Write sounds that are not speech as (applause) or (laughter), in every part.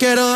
quiero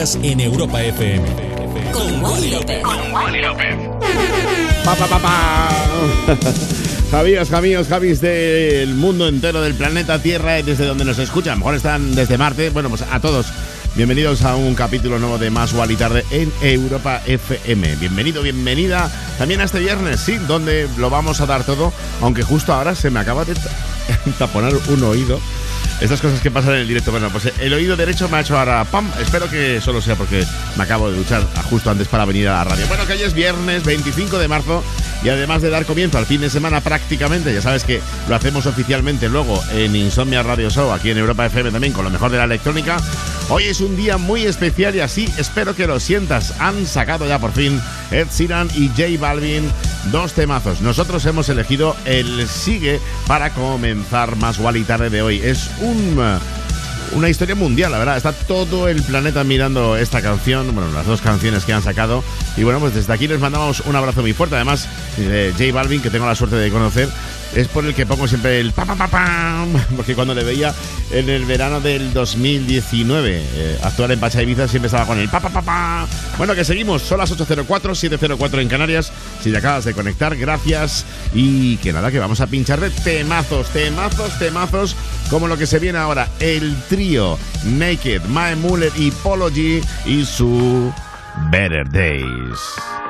en Europa FM. Con Wally López. Pa, pa, pa, pa. (laughs) Javíos, Javíos, Javis del mundo entero, del planeta Tierra, desde donde nos escuchan. A lo mejor están desde Marte. Bueno, pues a todos, bienvenidos a un capítulo nuevo de Más Wally Tarde en Europa FM. Bienvenido, bienvenida también a este viernes, sí, donde lo vamos a dar todo, aunque justo ahora se me acaba de ta- (laughs) taponar un oído. Estas cosas que pasan en el directo. Bueno, pues el oído derecho me ha hecho ahora pam. Espero que solo sea porque me acabo de duchar justo antes para venir a la radio. Bueno, que hoy es viernes 25 de marzo y además de dar comienzo al fin de semana prácticamente, ya sabes que lo hacemos oficialmente luego en Insomnia Radio Show, aquí en Europa FM también, con lo mejor de la electrónica. Hoy es un día muy especial y así espero que lo sientas. Han sacado ya por fin Ed Sheeran y J Balvin dos temazos. Nosotros hemos elegido el Sigue para comenzar más Wally tarde de hoy. Es un uh, una historia mundial, la verdad. Está todo el planeta mirando esta canción, bueno, las dos canciones que han sacado. Y bueno, pues desde aquí les mandamos un abrazo muy fuerte. Además, de J Balvin, que tengo la suerte de conocer, es por el que pongo siempre el pa pa pa pam, porque cuando le veía en el verano del 2019 eh, actuar en Pacha Ibiza siempre estaba con el pa pa pa pa. Bueno, que seguimos, son las 804, 704 en Canarias. Si te acabas de conectar, gracias. Y que nada, que vamos a pinchar de temazos, temazos, temazos, como lo que se viene ahora, el trío Naked, Mae Muller y Polo y su Better Days.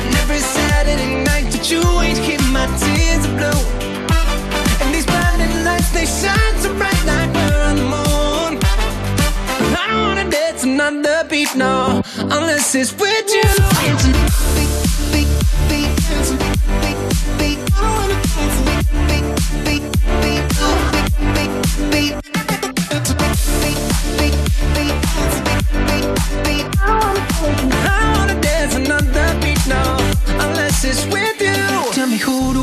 And every Saturday night that you ain't keep my tears are blue. And these blinding lights, they shine so bright like we're on the moon. I don't wanna dance another beat, no, unless it's with you.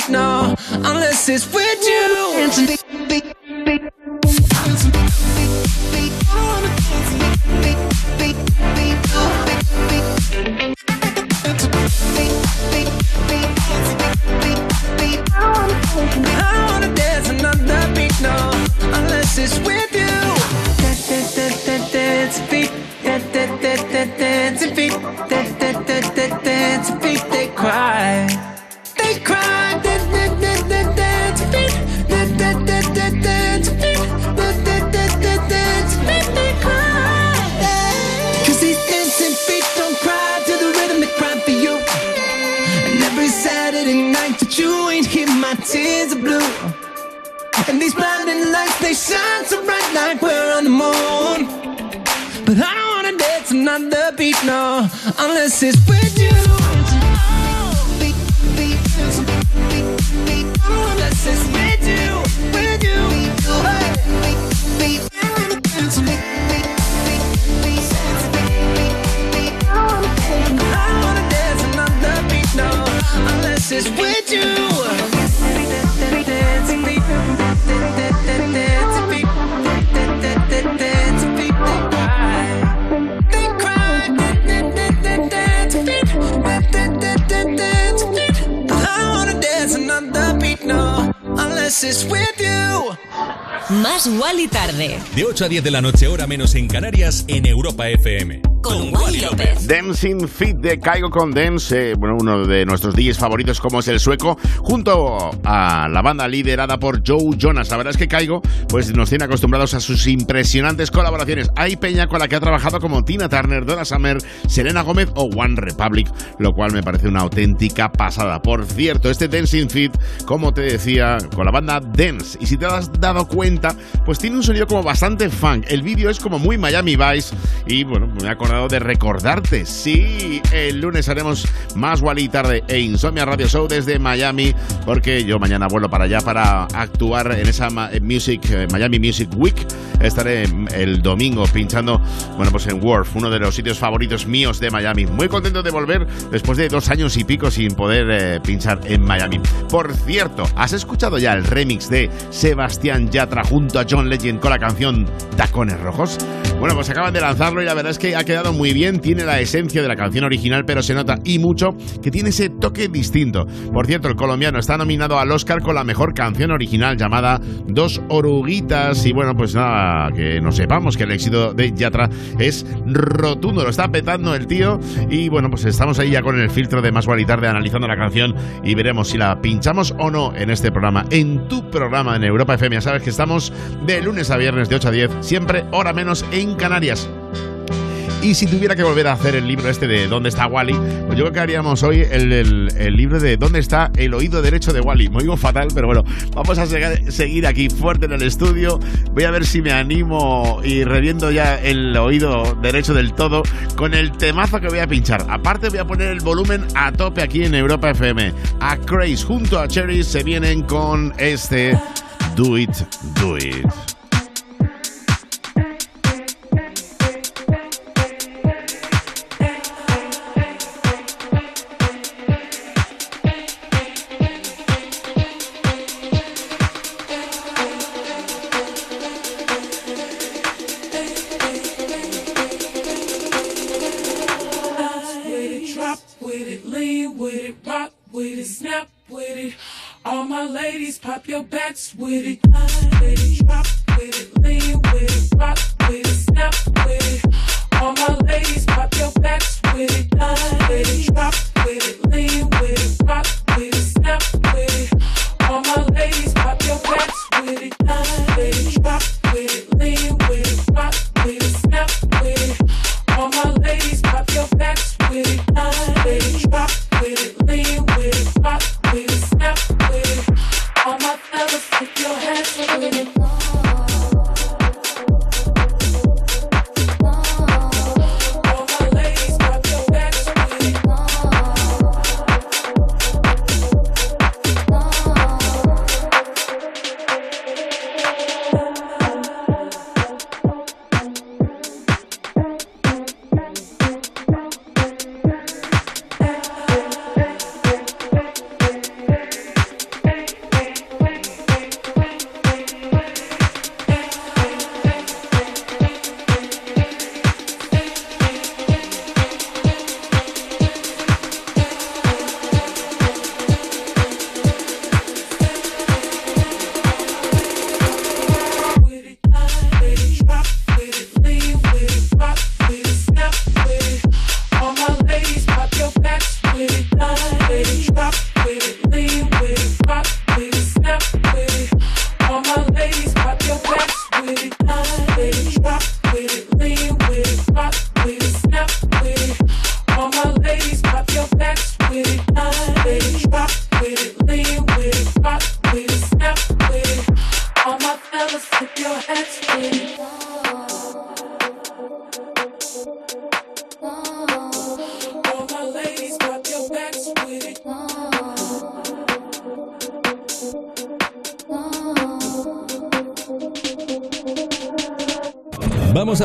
sleep, no, unless it's with you. Dancing, big, big, big. I wanna dance another beat, no, unless it's with another beat, no, unless it's with you. Beat, beat, unless it's with you, I wanna dance unless it's with you. Chances with you. Más Wally tarde. De 8 a 10 de la noche, hora menos en Canarias, en Europa FM. Con Wally López. Dancing Fit de Caigo con Dance, eh, bueno, uno de nuestros DJs favoritos como es el sueco, junto a la banda liderada por Joe Jonas. La verdad es que Caigo pues nos tiene acostumbrados a sus impresionantes colaboraciones. Hay peña con la que ha trabajado como Tina Turner, Donna Summer, Selena Gómez o One Republic, lo cual me parece una auténtica pasada. Por cierto, este Dancing Fit, como te decía, con la banda Dance, y si te has dado cuenta, pues tiene un sonido como bastante funk. El vídeo es como muy Miami Vice y bueno, me he acordado de recordarte. Sí, el lunes haremos más Wally tarde e Insomnia Radio Show desde Miami, porque yo mañana vuelo para allá para actuar en esa Music eh, Miami Music Week. Estaré el domingo pinchando, bueno, pues en Wharf, uno de los sitios favoritos míos de Miami. Muy contento de volver después de dos años y pico sin poder eh, pinchar en Miami. Por cierto, ¿has escuchado ya el remix de Sebastián Yatra junto a John Legend con la canción Tacones Rojos? Bueno, pues acaban de lanzarlo y la verdad es que ha quedado muy bien. Tiene la esencia de la canción original, pero se nota y mucho que tiene ese toque distinto. Por cierto, el colombiano está nominado al Oscar con la mejor canción original llamada Dos Oruguitas. Y bueno, pues nada, que no sepamos que el éxito de Yatra es rotundo. Lo está petando el tío. Y bueno, pues estamos ahí ya con el filtro de Más y Tarde analizando la canción y veremos si la pinchamos o no en este programa. En tu programa en Europa FM. Ya sabes que estamos de lunes a viernes de 8 a 10, siempre hora menos en Canarias. Y si tuviera que volver a hacer el libro este de ¿Dónde está Wally? Pues yo creo que haríamos hoy el, libro de ¿Dónde está el oído derecho de Wally? Me oigo fatal, pero bueno, vamos a seg- seguir aquí fuerte en el estudio. Voy a ver si me animo y reviendo ya el oído derecho del todo con el temazo que voy a pinchar. Aparte voy a poner el volumen a tope aquí en Europa FM. A Craze junto a Cherry se vienen con este Do It, Do It. Ladies, pop your backs with it. Drop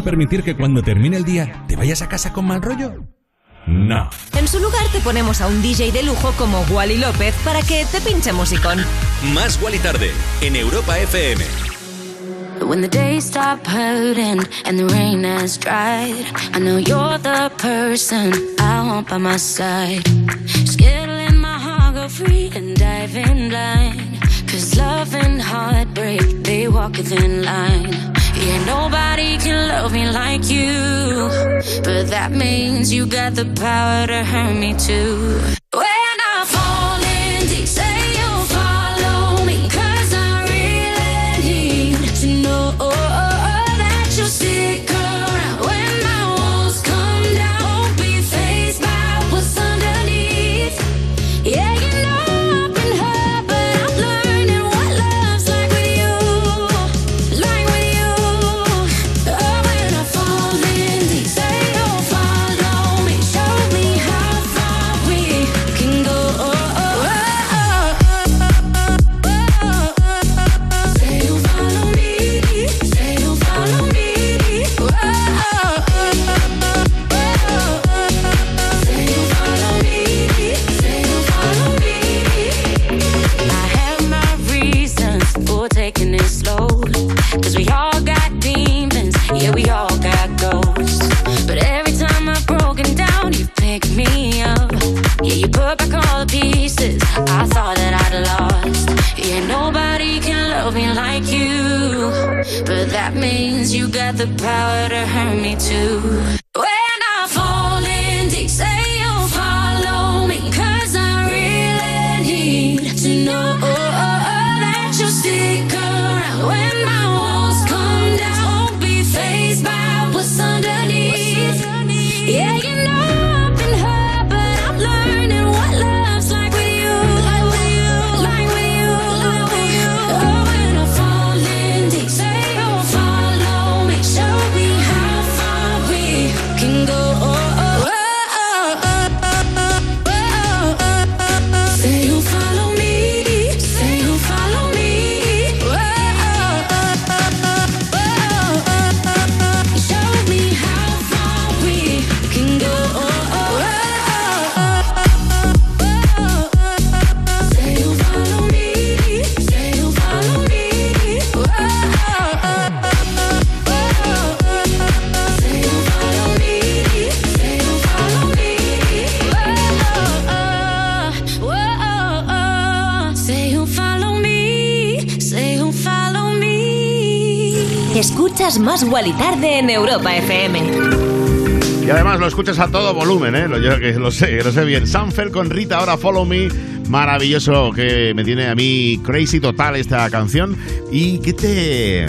permitir que cuando termine el día te vayas a casa con mal rollo? No. En su lugar te ponemos a un DJ de lujo como Wally López para que te pinche musicón. Más Wally tarde en Europa FM. When the days stop hurting and the rain has dried, I know you're the person I want by my side. Skittling my heart, go free and dive in blind. Cause love and heartbreak, they walk a thin line. Yeah, nobody can love me like you. But that means you got the power to hurt me too. You got the power to hurt me too. Escuchas Más Guali Tarde en Europa FM. Y además lo escuchas a todo volumen, ¿eh? Lo- Yo que lo sé, lo sé bien. Sanfer con Rita, ahora Follow Me. Maravilloso que me tiene a mí crazy total esta canción. ¿Y qué te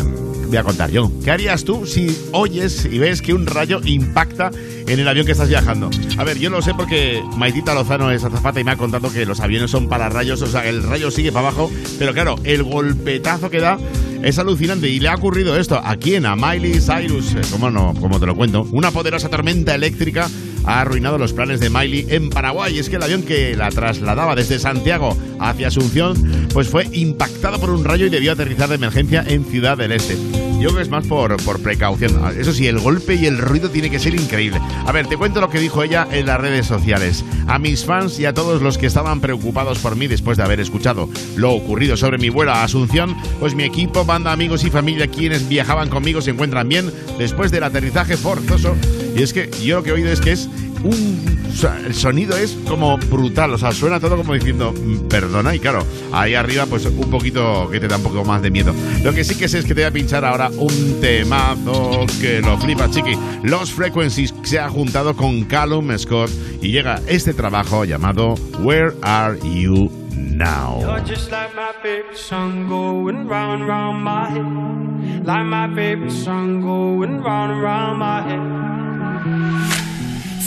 voy a contar yo? ¿Qué harías tú si oyes y ves que un rayo impacta en el avión que estás viajando? A ver, yo lo sé porque Maitita Lozano es azafata y me ha contado que los aviones son para rayos, o sea, el rayo sigue para abajo. Pero claro, el golpetazo que da es alucinante y le ha ocurrido esto a quién, a Miley Cyrus, Eh, ¿cómo no? ¿Cómo te lo cuento? Una poderosa tormenta eléctrica ha arruinado los planes de Miley en Paraguay. Es que el avión que la trasladaba desde Santiago hacia Asunción, pues fue impactado por un rayo y debió aterrizar de emergencia en Ciudad del Este. Yo creo que es más por, por precaución. Eso sí, el golpe y el ruido tiene que ser increíble. A ver, te cuento lo que dijo ella en las redes sociales. A mis fans y a todos los que estaban preocupados por mí después de haber escuchado lo ocurrido sobre mi vuelo a Asunción, pues mi equipo, banda, amigos y familia quienes viajaban conmigo se encuentran bien después del aterrizaje forzoso. Y es que yo lo que he oído es que es un el sonido es como brutal, o sea, suena todo como diciendo "Mm, perdona y claro, ahí arriba pues un poquito que te da un poco más de miedo. Lo que sí que sé es que te voy a pinchar ahora un temazo que lo flipa, chiqui. Los Frequencies se ha juntado con Callum Scott y llega este trabajo llamado Where Are You Now?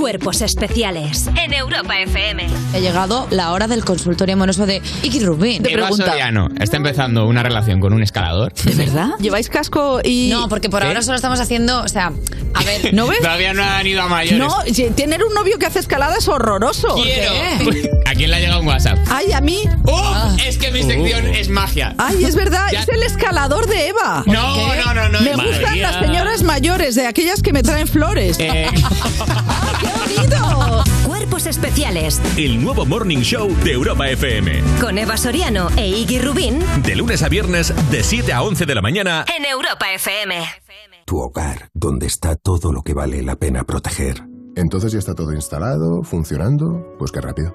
Cuerpos especiales en Europa FM. Ha llegado la hora del consultorio amoroso de Iki Rubin. Eva Soriano está empezando una relación con un escalador. ¿De verdad? (laughs) ¿Lleváis casco y...? No, porque por ¿Sí? ahora solo estamos haciendo, o sea, a ver... ¿No ves? Todavía no han ido a mayores. No, tener un novio que hace escalada es horroroso. Quiero. ¿A quién le ha llegado un WhatsApp? Ay, a mí. ¡Oh! Es que mi sección es magia. Ay, es verdad, Ya- es el escalador de Eva. No, no, no, no. Me María. gustan las señoras mayores, de aquellas que me traen flores. Eh, (laughs) ¡Qué bonito! Cuerpos especiales El nuevo Morning Show de Europa FM. con Eva Soriano e Iggy Rubín De lunes a viernes, de 7 a 11 de la mañana. en Europa FM. Tu hogar, donde está todo lo que vale la pena proteger. Entonces ya está todo instalado, funcionando. Pues qué rápido.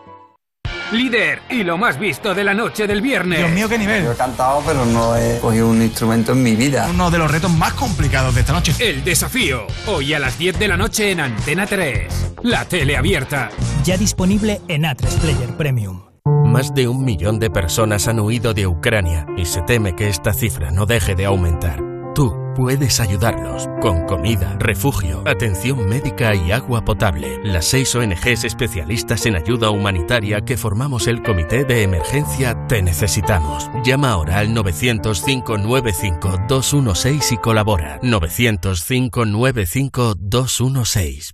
Líder y lo más visto de la noche del viernes. Dios mío, qué nivel. Yo he cantado, pero no he cogido un instrumento en mi vida. Uno de los retos más complicados de esta noche. El desafío. Hoy a las 10 de la noche en Antena 3. La tele abierta. Ya disponible en A3 Player Premium. Más de un millón de personas han huido de Ucrania y se teme que esta cifra no deje de aumentar. Tú puedes ayudarlos con comida, refugio, atención médica y agua potable. Las seis ONGs especialistas en ayuda humanitaria que formamos el Comité de Emergencia Te Necesitamos. Llama ahora al 900-595-216 y colabora. 900-595-216.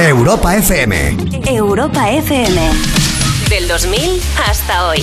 Europa FM. Europa FM. Del 2000 hasta hoy.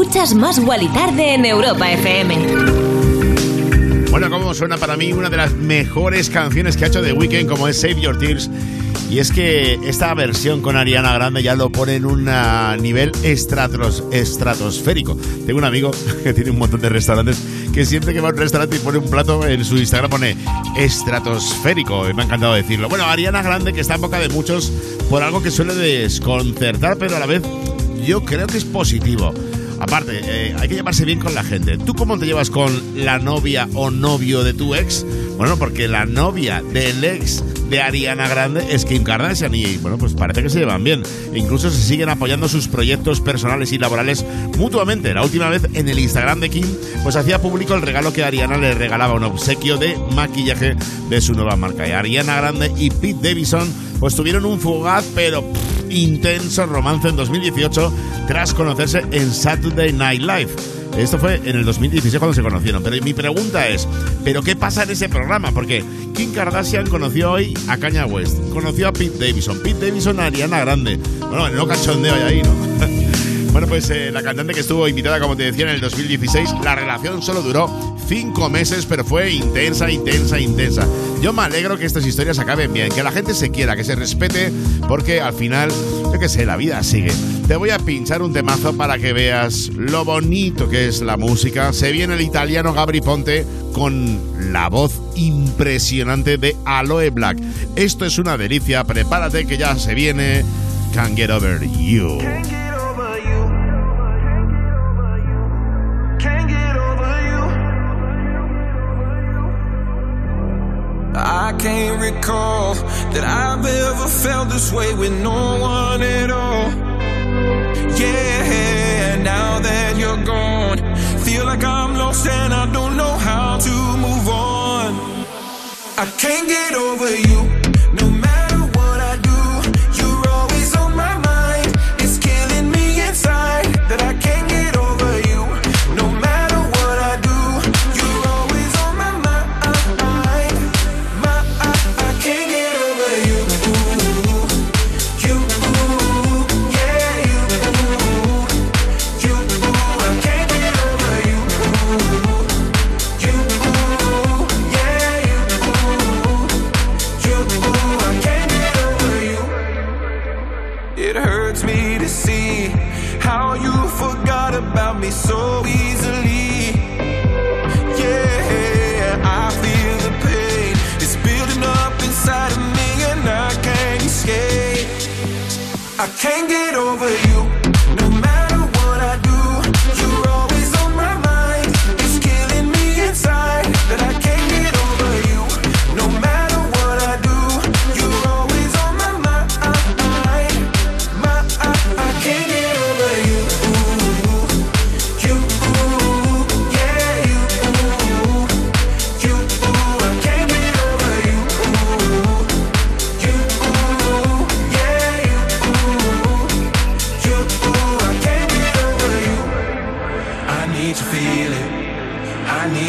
Escuchas Más Wally Tarde en Europa FM. Bueno, como suena para mí una de las mejores canciones que ha hecho The Weeknd, como es Save Your Tears. Y es que esta versión con Ariana Grande ya lo pone en un ah, nivel estratos, estratosférico. Tengo un amigo (laughs) que tiene un montón de restaurantes que siempre que va a un restaurante y pone un plato en su Instagram pone estratosférico. Y me ha encantado decirlo. Bueno, Ariana Grande que está en boca de muchos por algo que suele desconcertar, pero a la vez yo creo que es positivo. Aparte, eh, hay que llevarse bien con la gente. ¿Tú cómo te llevas con la novia o novio de tu ex? Bueno, porque la novia del ex de Ariana Grande es Kim Kardashian y bueno, pues parece que se llevan bien. Incluso se siguen apoyando sus proyectos personales y laborales mutuamente. La última vez en el Instagram de Kim, pues hacía público el regalo que Ariana le regalaba, un obsequio de maquillaje de su nueva marca. Y Ariana Grande y Pete Davidson pues tuvieron un fugaz pero intenso romance en 2018 tras conocerse en Saturday Night Live. Esto fue en el 2016 cuando se conocieron. Pero mi pregunta es, ¿pero qué pasa en ese programa? Porque Kim Kardashian conoció hoy a Kanye West, conoció a Pete Davidson, Pete Davidson a Ariana Grande. Bueno, no cachondeo hay ahí, ¿no? (laughs) Bueno, pues eh, la cantante que estuvo invitada, como te decía, en el 2016, la relación solo duró cinco meses, pero fue intensa, intensa, intensa. Yo me alegro que estas historias acaben bien, que la gente se quiera, que se respete, porque al final, yo qué sé, la vida sigue. Te voy a pinchar un temazo para que veas lo bonito que es la música. Se viene el italiano Gabri Ponte con la voz impresionante de Aloe Black. Esto es una delicia, prepárate que ya se viene Can't Get Over You. I can't recall that I've ever felt this way with no one at all. Yeah, and now that you're gone, feel like I'm lost and I don't know how to move on. I can't get over you. Over you.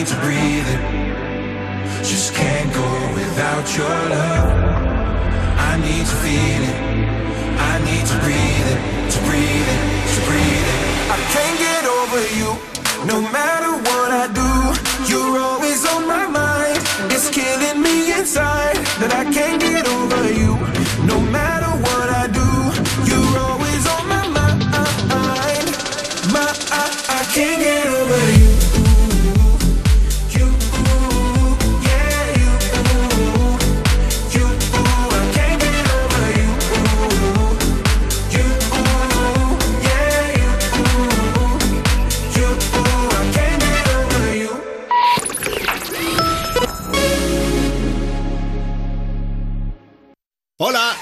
Breathe it. Just can't go without your love. I need to feel it. I need to breathe it, to breathe it, to breathe it. I can't get over you. No matter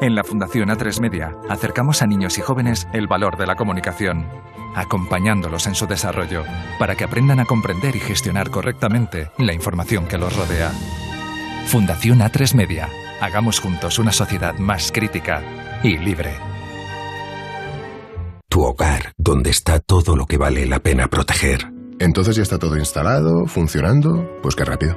En la Fundación A3 Media acercamos a niños y jóvenes el valor de la comunicación, acompañándolos en su desarrollo para que aprendan a comprender y gestionar correctamente la información que los rodea. Fundación A3 Media. Hagamos juntos una sociedad más crítica y libre. Tu hogar, donde está todo lo que vale la pena proteger. Entonces ya está todo instalado, funcionando. Pues qué rápido.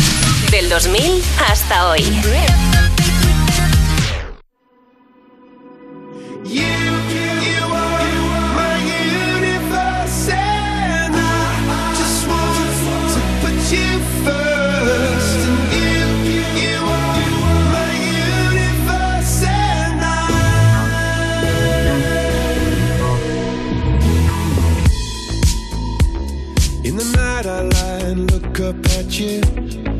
Del 2000 hasta hoy. You, you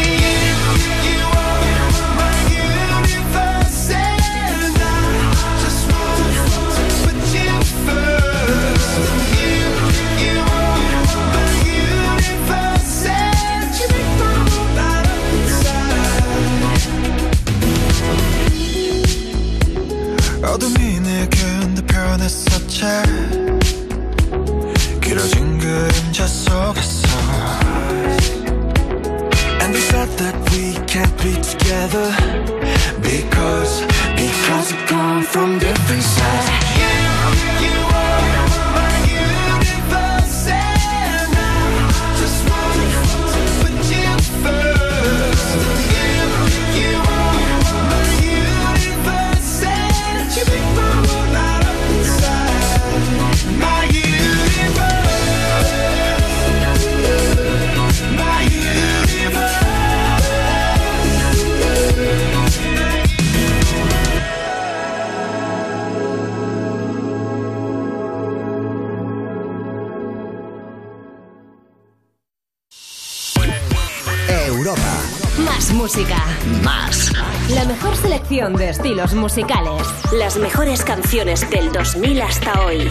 Be together Because, de estilos musicales. Las mejores canciones del 2000 hasta hoy.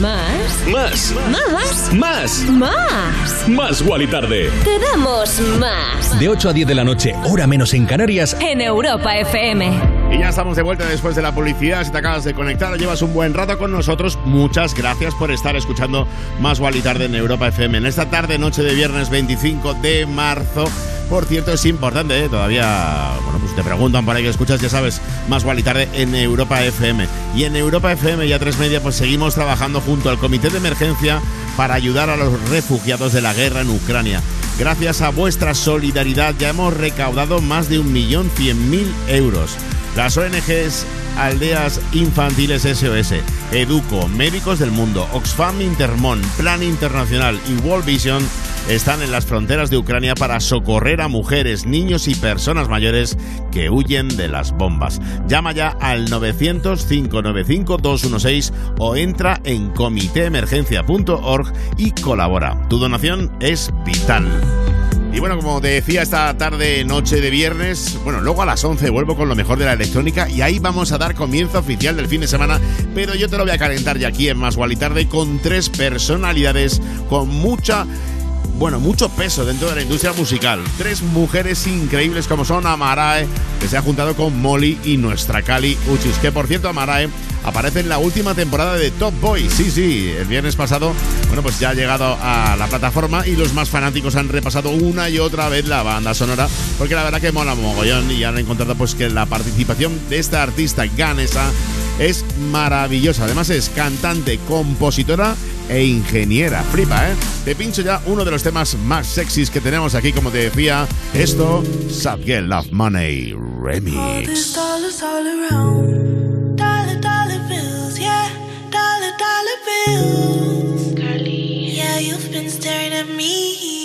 Más. Más. Más. Más. Más. Más Wally Tarde. Te damos más. De 8 a 10 de la noche, hora menos en Canarias. En Europa FM. Y ya estamos de vuelta después de la publicidad. Si te acabas de conectar llevas un buen rato con nosotros, muchas gracias por estar escuchando Más Wally Tarde en Europa FM. En esta tarde, noche de viernes 25 de marzo. Por cierto, es importante, ¿eh? todavía, bueno, pues te preguntan por ahí que escuchas, ya sabes, Más Wally Tarde en Europa FM. Y en Europa FM y a tres media, pues seguimos trabajando junto al Comité de Emergencia para ayudar a los refugiados de la guerra en Ucrania. Gracias a vuestra solidaridad ya hemos recaudado más de 1.100.000 euros. Las ONGs Aldeas Infantiles SOS, Educo, Médicos del Mundo, Oxfam Intermon, Plan Internacional y World Vision están en las fronteras de Ucrania para socorrer a mujeres, niños y personas mayores que huyen de las bombas. Llama ya al 900-595-216 o entra en comitéemergencia.org y colabora. Tu donación es vital. Y bueno, como te decía, esta tarde, noche de viernes, bueno, luego a las 11 vuelvo con lo mejor de la electrónica y ahí vamos a dar comienzo oficial del fin de semana, pero yo te lo voy a calentar ya aquí en Más y Tarde con tres personalidades con mucha bueno, mucho peso dentro de la industria musical. Tres mujeres increíbles como son Amarae, que se ha juntado con Molly y nuestra Cali Uchis. Que por cierto, Amarae aparece en la última temporada de Top Boy. Sí, sí, el viernes pasado, bueno, pues ya ha llegado a la plataforma y los más fanáticos han repasado una y otra vez la banda sonora, porque la verdad que mola mogollón y han encontrado pues que la participación de esta artista ganesa es maravillosa. Además es cantante, compositora e ingeniera. Flipa, ¿eh? Te pincho ya uno de los temas más sexys que tenemos aquí, como te decía. Esto, Sad Girl Love Money Remix. you've been staring at me.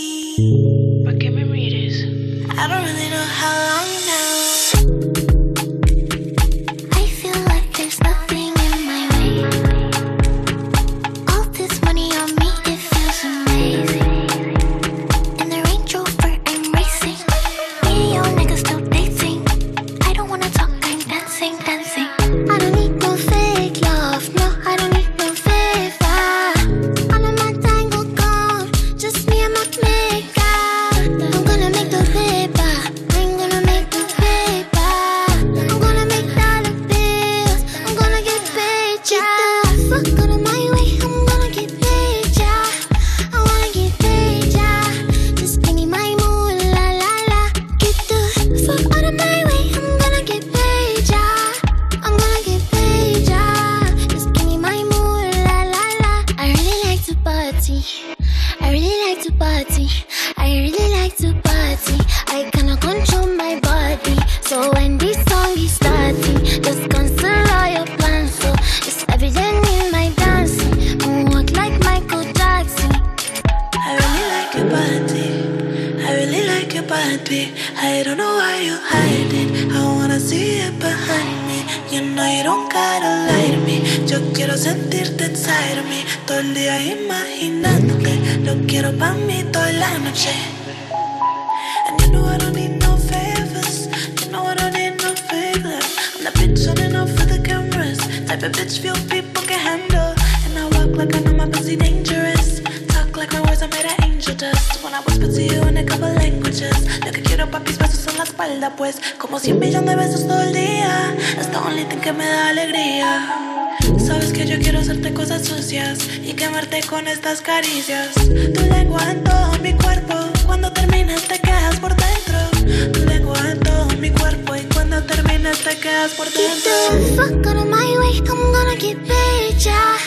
y quemarte con estas caricias. Tu lengua en todo mi cuerpo, cuando terminas te quedas por dentro. Tu lengua en todo mi cuerpo y cuando terminas te quedas por dentro. If the fuck out of my way, I'm gonna get better.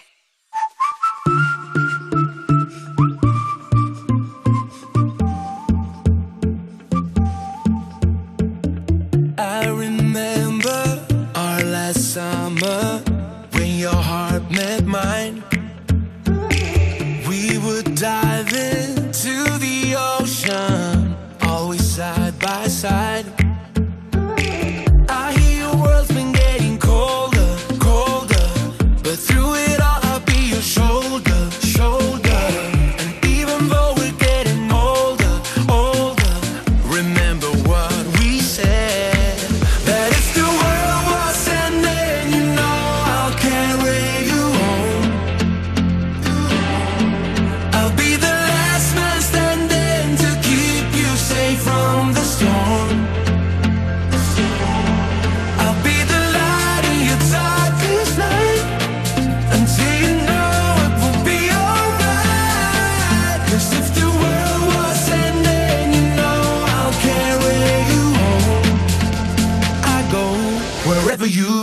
for you.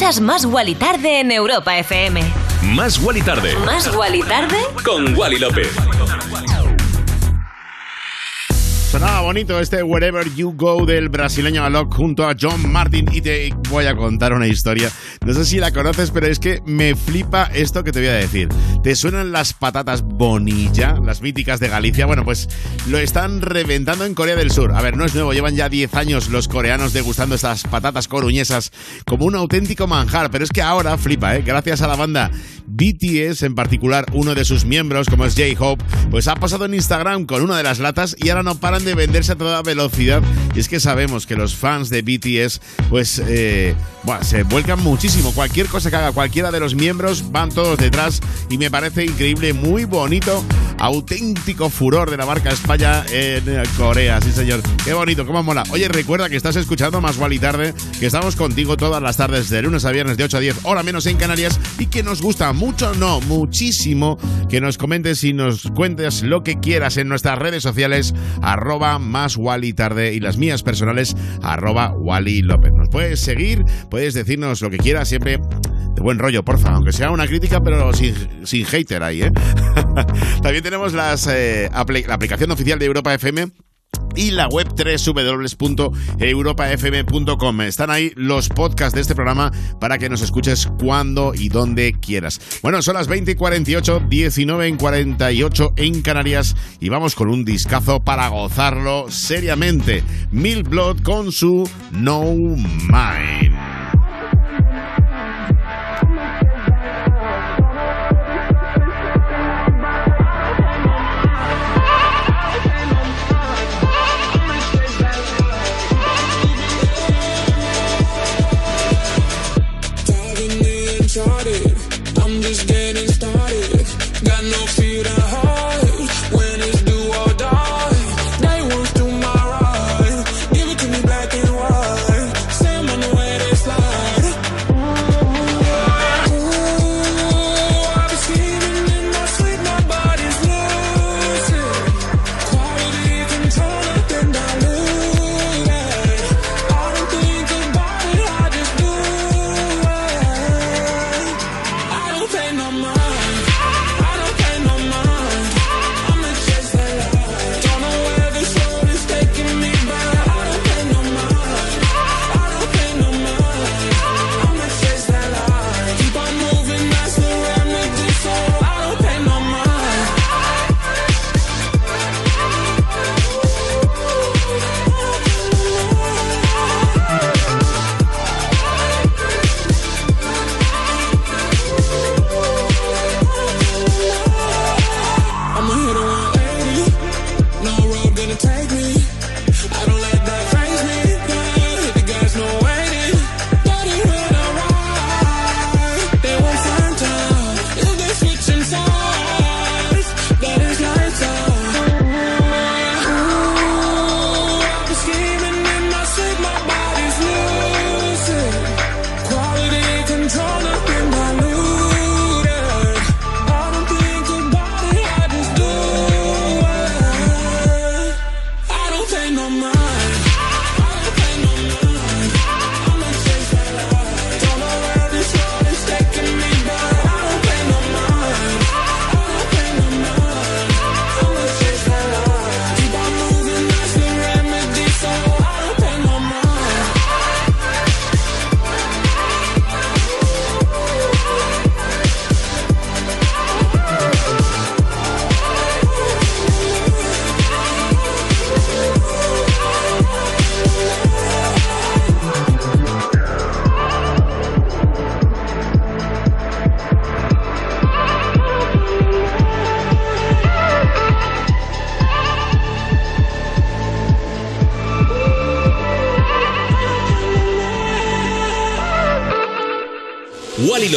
Escuchas Más Wally Tarde en Europa FM. Más Wally Tarde. Más Wally Tarde Con Wally López. Sonaba bonito este Wherever You Go del brasileño Alok junto a John Martin y te voy a contar una historia. No sé si la conoces, pero es que me flipa esto que te voy a decir. ¿Te suenan las patatas bonilla, las míticas de Galicia? Bueno, pues lo están reventando en Corea del Sur. A ver, no es nuevo, llevan ya 10 años los coreanos degustando estas patatas coruñesas como un auténtico manjar, pero es que ahora flipa, ¿eh? Gracias a la banda BTS, en particular uno de sus miembros, como es J-Hope, pues ha pasado en Instagram con una de las latas y ahora no paran de venderse a toda velocidad. Y es que sabemos que los fans de BTS, pues, eh, bueno, se vuelcan muchísimo. Cualquier cosa que haga cualquiera de los miembros, van todos detrás y me parece increíble, muy bonito, auténtico furor de la marca España en Corea. Sí, señor. Qué bonito, cómo mola. Oye, recuerda que estás escuchando Más y Tarde, que estamos contigo todas las tardes de lunes a viernes de 8 a 10, hora menos en Canarias, y que nos gusta mucho, no, muchísimo, que nos comentes y nos cuentes lo que quieras en nuestras redes sociales, arroba más Wally Tarde y las mías personales, arroba Wally López. Nos puedes seguir, puedes decirnos lo que quieras, siempre de buen rollo, porfa, aunque sea una crítica, pero sin, sin hater ahí, ¿eh? (laughs) También tenemos las, eh, la aplicación oficial de Europa FM y la web www.europafm.com. Están ahí los podcasts de este programa para que nos escuches cuando y donde quieras. Bueno, son las 20 y 48, 19 en 48 en Canarias y vamos con un discazo para gozarlo seriamente. Milk Blood con su No Mind.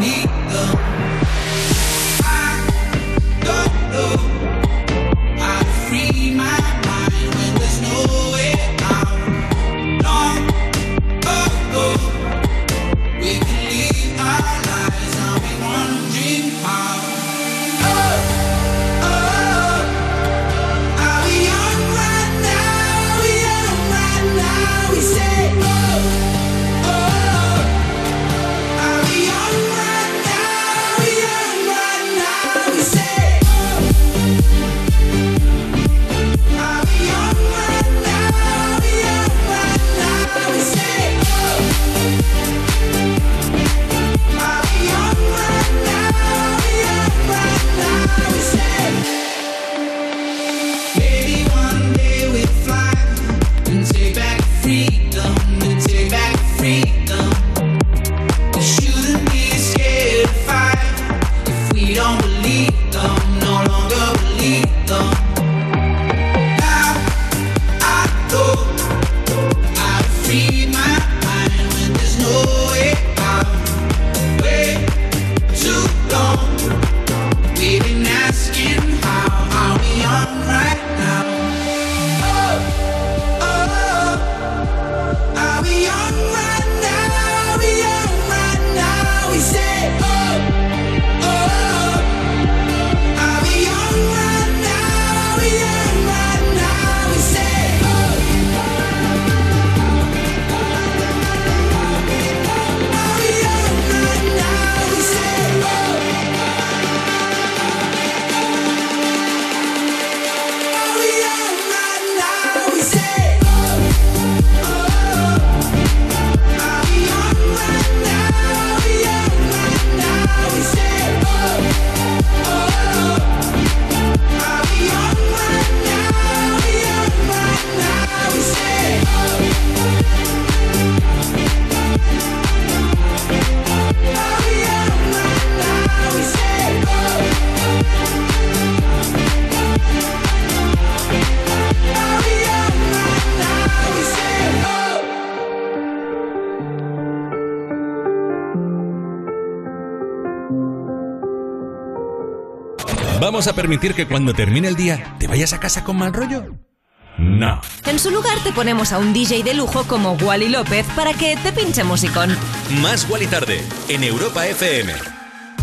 need ¿Vamos a permitir que cuando termine el día te vayas a casa con mal rollo? No. En su lugar te ponemos a un DJ de lujo como Wally López para que te pinche musicón. Más Wally tarde en Europa FM.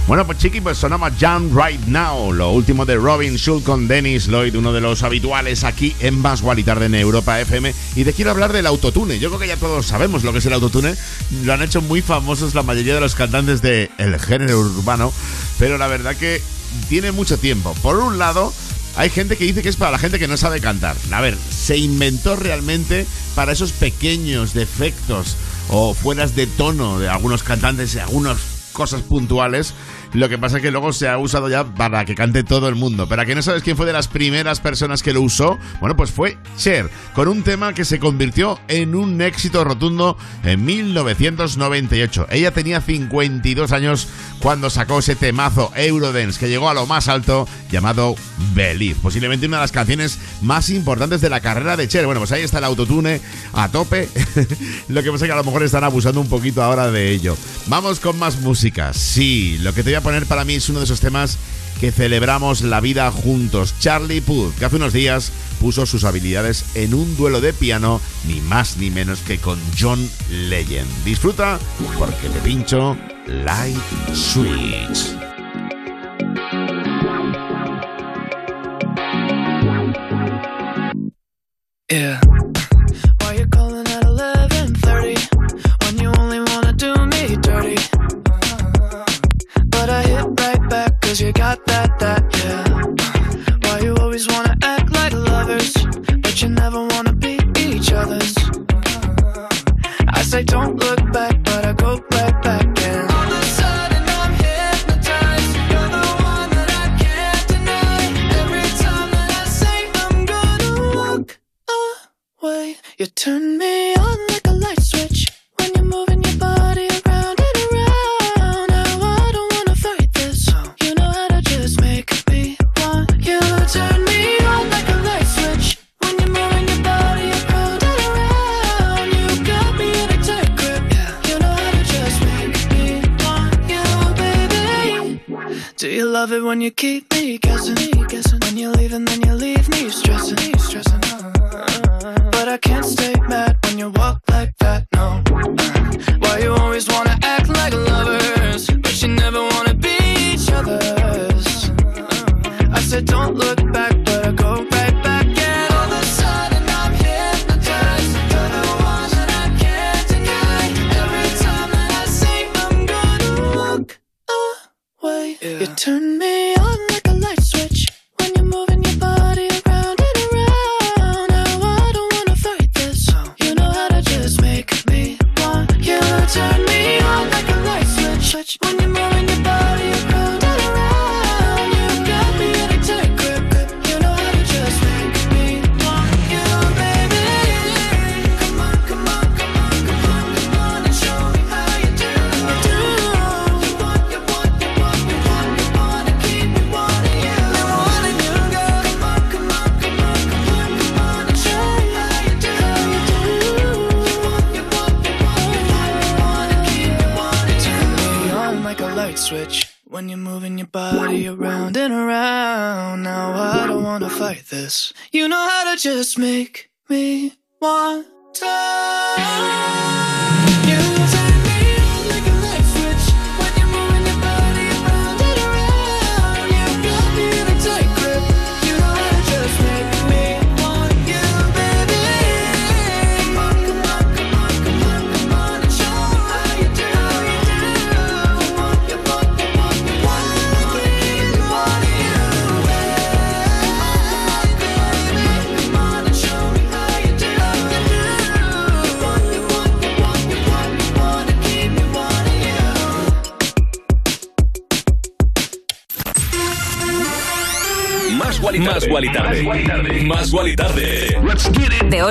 Bueno, pues chiqui, pues sonamos Jump Right Now, lo último de Robin Schulz con Dennis Lloyd, uno de los habituales aquí en Más y Tarde en Europa FM. Y te quiero hablar del autotune. Yo creo que ya todos sabemos lo que es el autotune. Lo han hecho muy famosos la mayoría de los cantantes del género urbano, pero la verdad que tiene mucho tiempo. Por un lado, hay gente que dice que es para la gente que no sabe cantar. A ver, se inventó realmente para esos pequeños defectos o fueras de tono de algunos cantantes algunas cosas puntuales. Lo que pasa es que luego se ha usado ya para que cante todo el mundo. Pero a que no sabes quién fue de las primeras personas que lo usó, bueno, pues fue Cher, con un tema que se convirtió en un éxito rotundo en 1998. Ella tenía 52 años cuando sacó ese temazo Eurodance que llegó a lo más alto llamado Believe, posiblemente una de las canciones más importantes de la carrera de Cher. Bueno, pues ahí está el autotune a tope. (laughs) lo que pasa es que a lo mejor están abusando un poquito ahora de ello. Vamos con más música. Sí, lo que te voy a poner para mí es uno de esos temas que celebramos la vida juntos. Charlie Puth, que hace unos días puso sus habilidades en un duelo de piano, ni más ni menos que con John Legend. Disfruta porque te pincho Light Switch.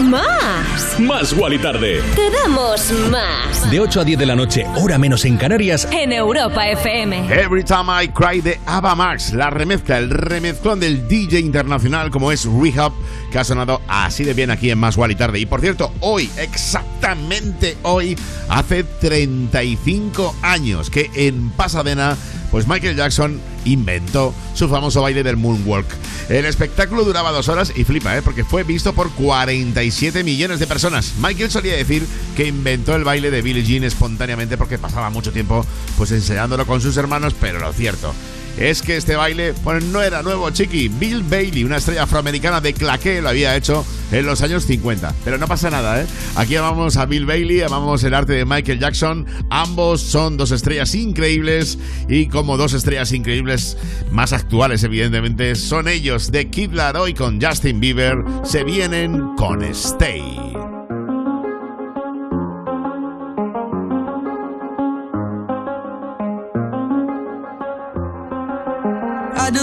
Más. Más. Más Wally Tarde. Te damos más. De 8 a 10 de la noche, hora menos en Canarias. En Europa FM. Every Time I Cry de Ava Max. La remezcla, el remezclón del DJ internacional como es Rehab, que ha sonado así de bien aquí en Más Wally Tarde. Y por cierto, hoy, exactamente hoy, hace 35 años que en Pasadena, pues Michael Jackson inventó su famoso baile del Moonwalk el espectáculo duraba dos horas y flipa, ¿eh? porque fue visto por 47 millones de personas. Michael solía decir que inventó el baile de Billie Jean espontáneamente porque pasaba mucho tiempo pues enseñándolo con sus hermanos, pero lo cierto es que este baile bueno, no era nuevo, chiqui. Bill Bailey, una estrella afroamericana de claqué, lo había hecho en los años 50. Pero no pasa nada, ¿eh? Aquí amamos a Bill Bailey, amamos el arte de Michael Jackson. Ambos son dos estrellas increíbles y como dos estrellas increíbles más actuales, evidentemente, son ellos de Kid Laroi con Justin Bieber. Se vienen con Stay.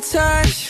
touch.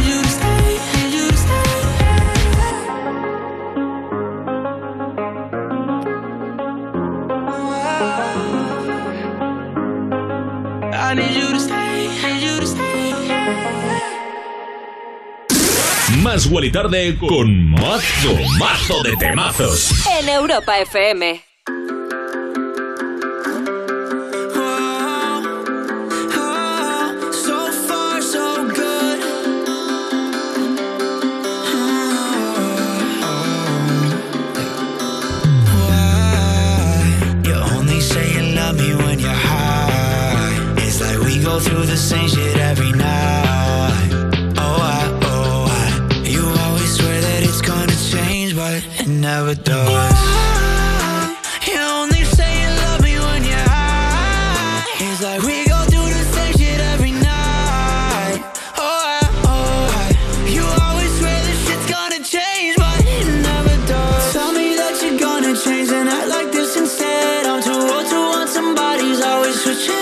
más y Tarde con mazo, mazo de temazos. En Europa FM. through the same shit every overdose. You only say you love me when you're high. It's like we go through the same shit every night. Oh, I, oh, I. You always swear this shit's gonna change, but it never does. Tell me that you're gonna change and act like this instead. I'm too old to want somebody's always switching.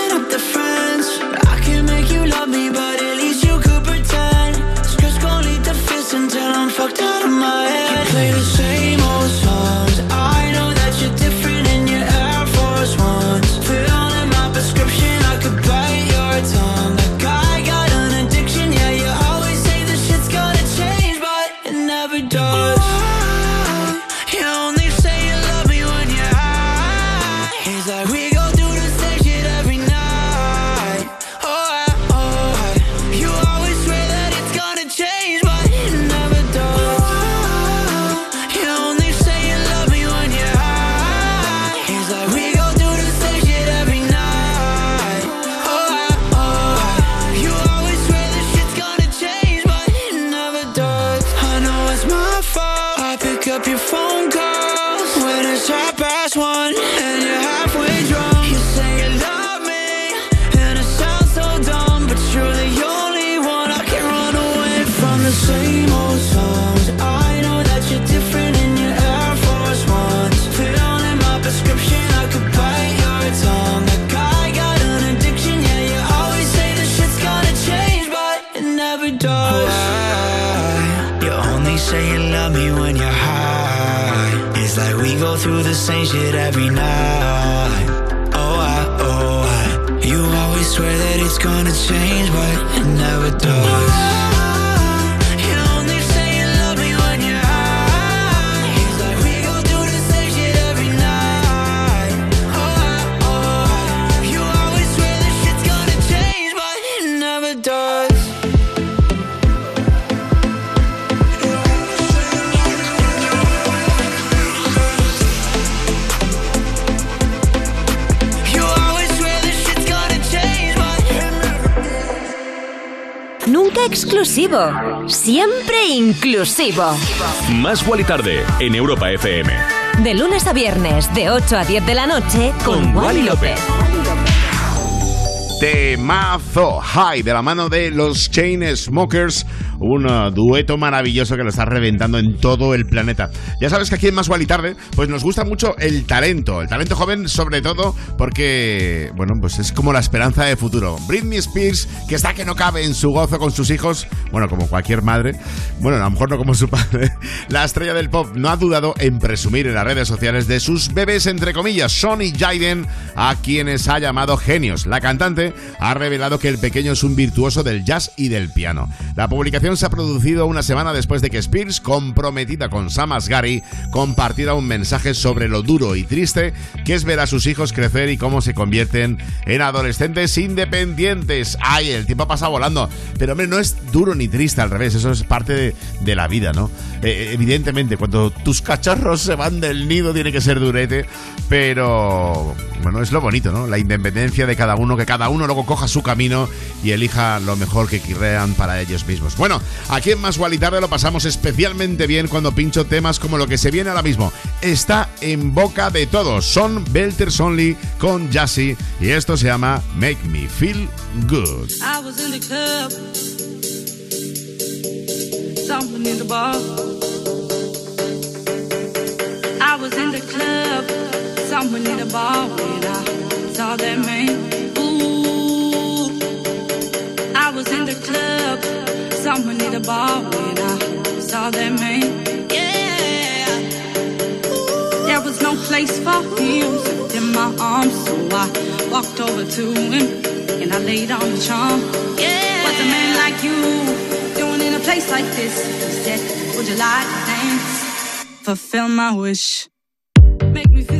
Siempre inclusivo. Más Wally Tarde en Europa FM. De lunes a viernes, de 8 a 10 de la noche, con, Wally López. Temazo High de la mano de los Chain Smokers, un uh, dueto maravilloso que lo está reventando en todo el planeta. Ya sabes que aquí en Más y Tarde, pues nos gusta mucho el talento, el talento joven sobre todo porque, bueno, pues es como la esperanza de futuro. Britney Spears, que está que no cabe en su gozo con sus hijos, bueno, como cualquier madre, bueno, a lo mejor no como su (laughs) padre, la estrella del pop no ha dudado en presumir en las redes sociales de sus bebés, entre comillas, Son y Jaden, a quienes ha llamado genios. La cantante ha revelado que el pequeño es un virtuoso del jazz y del piano. La publicación se ha producido una semana después de que Spears, comprometida con Sam Asghari, compartiera un mensaje sobre lo duro y triste que es ver a sus hijos crecer y cómo se convierten en adolescentes independientes. ¡Ay, el tiempo pasa volando! Pero hombre, no es duro ni triste, al revés, eso es parte de, la vida, ¿no? Eh, evidentemente, cuando tus cachorros se van del nido tiene que ser durete, pero bueno, es lo bonito, ¿no? La independencia de cada uno, que cada uno luego coja su camino y elija lo mejor que crean para ellos mismos. Bueno, aquí en Más y Tarde lo pasamos especialmente bien cuando pincho temas como lo que se viene ahora mismo. Está en boca de todos. Son Belters Only con Jassy y esto se llama Make Me Feel Good. Something in the bar. I was in the club, someone in the bar when I saw that man. Ooh, I was in the club, someone in the bar when I saw that man. Yeah, there was no place for him in my arms, so I walked over to him and I laid on the charm. Yeah, what's a man like you place like this? Said, Would you like to dance? Fulfill my wish. Make me feel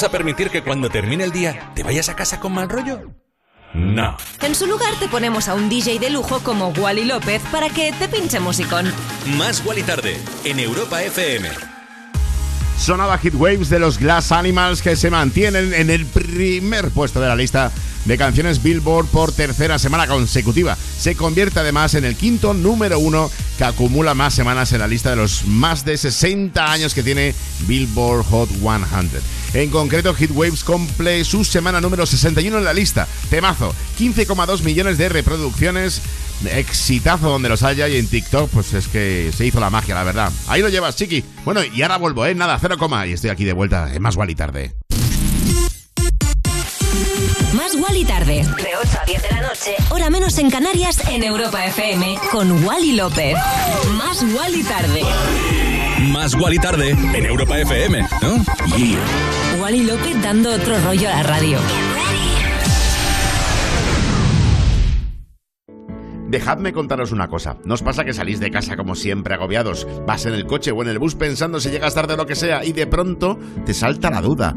¿Vamos a permitir que cuando termine el día te vayas a casa con mal rollo? No. En su lugar te ponemos a un DJ de lujo como Wally López para que te pinche musicón. Más Wally tarde en Europa FM. Sonaba Hit Waves de los Glass Animals que se mantienen en el primer puesto de la lista de canciones Billboard por tercera semana consecutiva. Se convierte además en el quinto número uno que acumula más semanas en la lista de los más de 60 años que tiene Billboard Hot 100. En concreto, Hit Waves cumple su semana número 61 en la lista. Temazo, 15,2 millones de reproducciones. Exitazo donde los haya y en TikTok, pues es que se hizo la magia, la verdad. Ahí lo llevas, chiqui. Bueno, y ahora vuelvo, ¿eh? Nada, cero coma. Y estoy aquí de vuelta en Más Wally tarde. Más Wally tarde. De 8 a 10 de la noche, hora menos en Canarias, en Europa FM. Con Wally López. Más Wally tarde. Más Wally tarde en Europa FM, ¿no? Yeah. Wally López dando otro rollo a la radio. Dejadme contaros una cosa. ¿Nos pasa que salís de casa como siempre agobiados? Vas en el coche o en el bus pensando si llegas tarde o lo que sea y de pronto te salta la duda.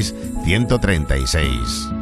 900-136-136. Tú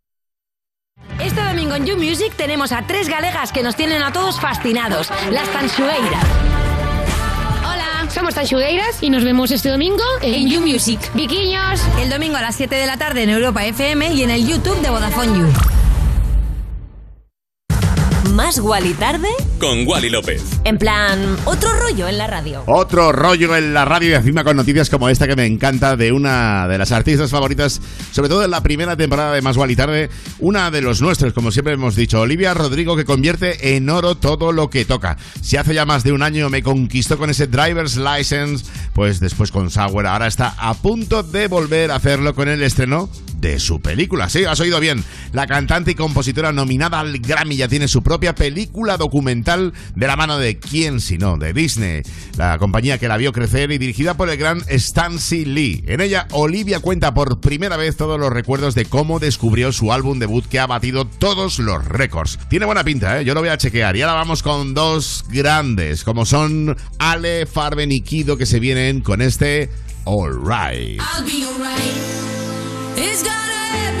Este domingo en You Music tenemos a tres galegas que nos tienen a todos fascinados, las Tanxugueiras. Hola, somos Tanxugueiras y nos vemos este domingo en, You Music. Viquiños. El domingo a las 7 de la tarde en Europa FM y en el YouTube de Vodafone You. Más Wally tarde. Con Wally López. En plan, otro rollo en la radio. Otro rollo en la radio y encima con noticias como esta que me encanta de una de las artistas favoritas, sobre todo en la primera temporada de Más Gual y Tarde, una de los nuestros, como siempre hemos dicho, Olivia Rodrigo, que convierte en oro todo lo que toca. Si hace ya más de un año me conquistó con ese driver's license, pues después con Sauer, ahora está a punto de volver a hacerlo con el estreno de su película. Sí, has oído bien. La cantante y compositora nominada al Grammy ya tiene su propia película documental de la mano de quién sino de Disney, la compañía que la vio crecer y dirigida por el gran Stancy Lee. En ella, Olivia cuenta por primera vez todos los recuerdos de cómo descubrió su álbum debut que ha batido todos los récords. Tiene buena pinta, ¿eh? Yo lo voy a chequear. Y ahora vamos con dos grandes, como son Ale, Farben y Kido, que se vienen con este All Right. I'll be alright. It's gonna hurt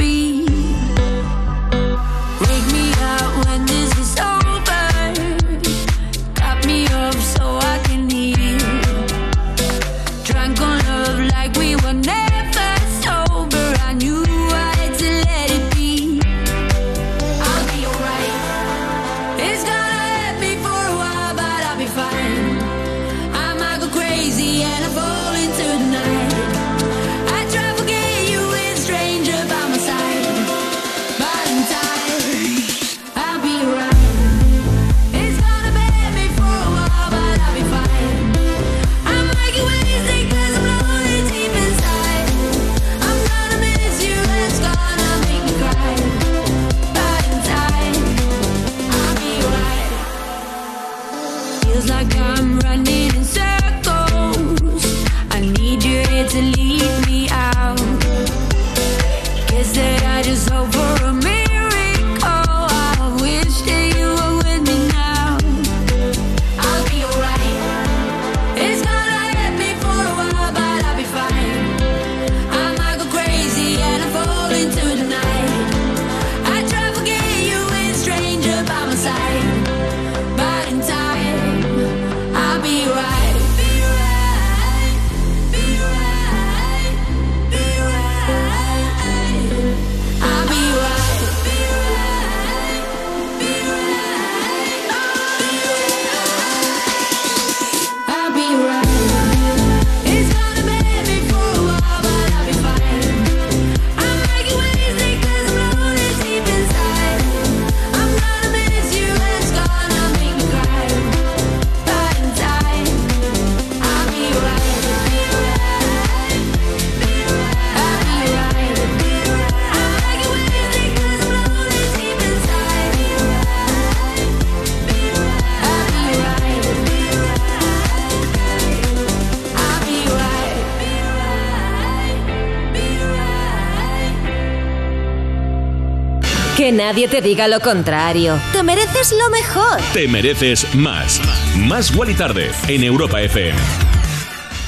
Que nadie te diga lo contrario. Te mereces lo mejor. Te mereces más. Más Wally tarde en Europa FM.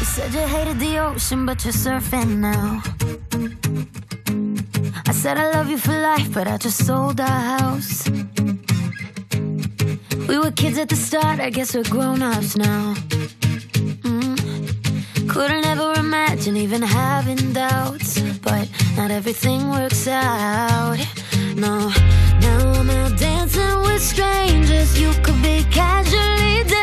Said you hated the ocean, but you're surfing now. I said I love you for life, but I just sold our house. We were kids at the start, I guess we're grown ups now. Mm. Couldn't ever imagine even having doubts, but not everything works out. No, now I'm out dancing with strangers. You could be casually dating,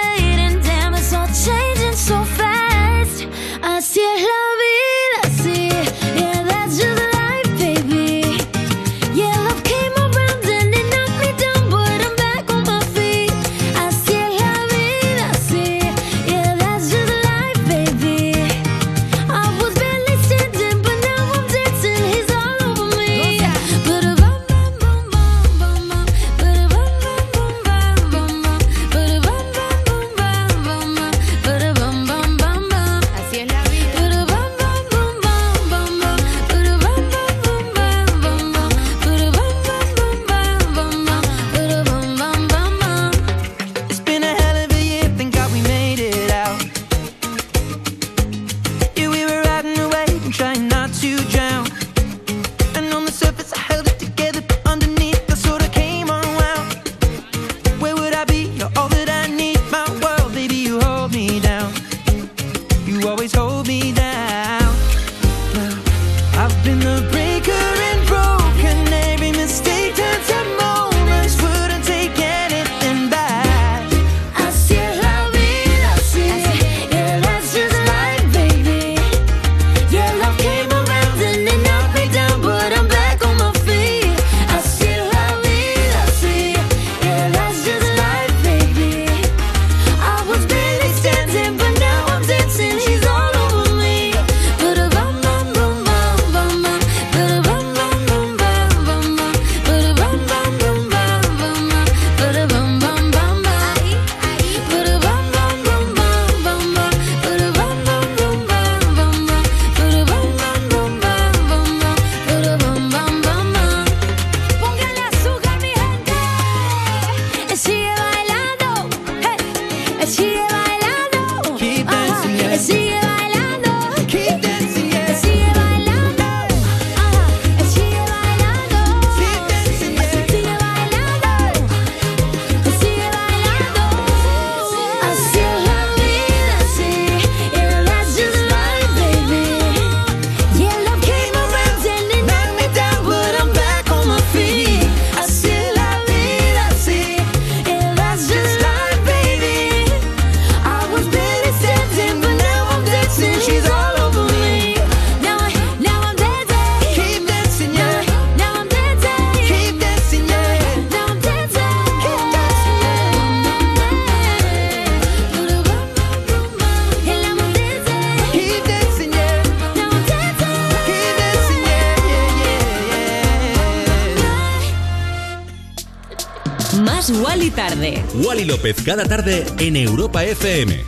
López cada tarde en Europa FM.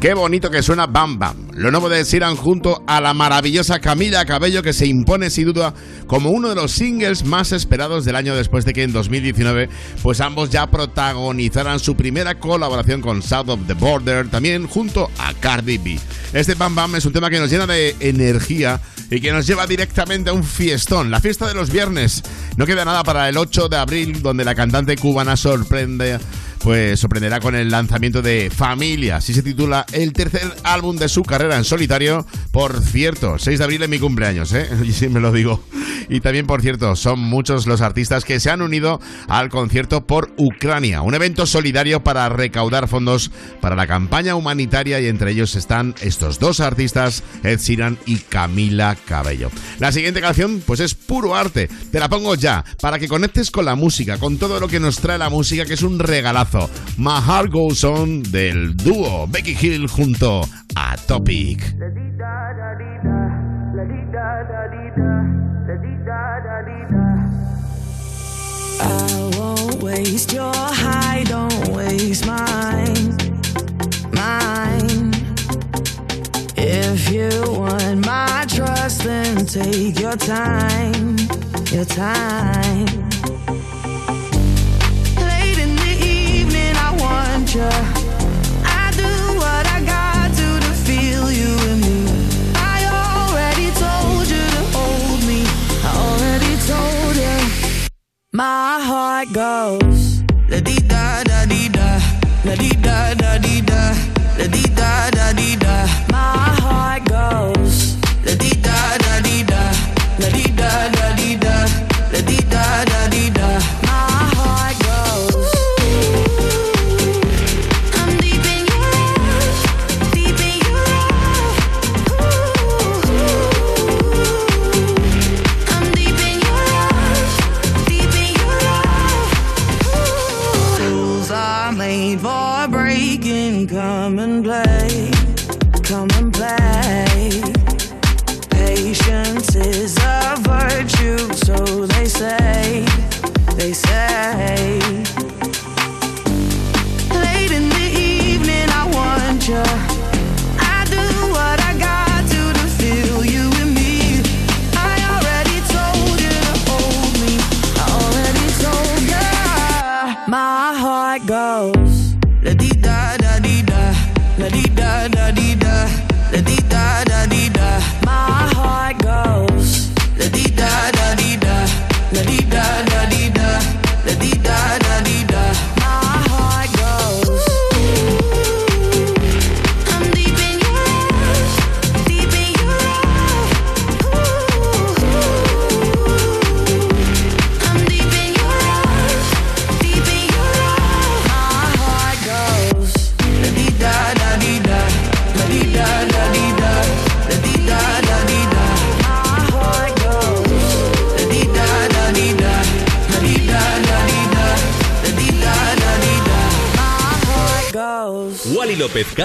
Qué bonito que suena Bam Bam. Lo nuevo de Siran junto a la maravillosa Camila Cabello que se impone sin duda como uno de los singles más esperados del año después de que en 2019 pues ambos ya protagonizaran su primera colaboración con South of the Border, también junto a Cardi B. Este Bam Bam es un tema que nos llena de energía y que nos lleva directamente a un fiestón, la fiesta de los viernes. No queda nada para el 8 de abril donde la cantante cubana sorprende pues sorprenderá con el lanzamiento de Familia, así se titula el tercer álbum de su carrera en solitario. Por cierto, 6 de abril es mi cumpleaños, ¿eh? Y (laughs) sí me lo digo. Y también, por cierto, son muchos los artistas que se han unido al concierto por Ucrania, un evento solidario para recaudar fondos para la campaña humanitaria y entre ellos están estos dos artistas, Ed Sheeran y Camila Cabello. La siguiente canción, pues es puro arte. Te la pongo ya, para que conectes con la música, con todo lo que nos trae la música, que es un regalazo. My Heart Goes On del dúo Becky Hill junto a Topic. Waste your high, don't waste mine, mine. If you want my trust, then take your time, your time. Late in the evening, I want you. My heart goes. La di da da di da, la di da da di da, la di da da di da.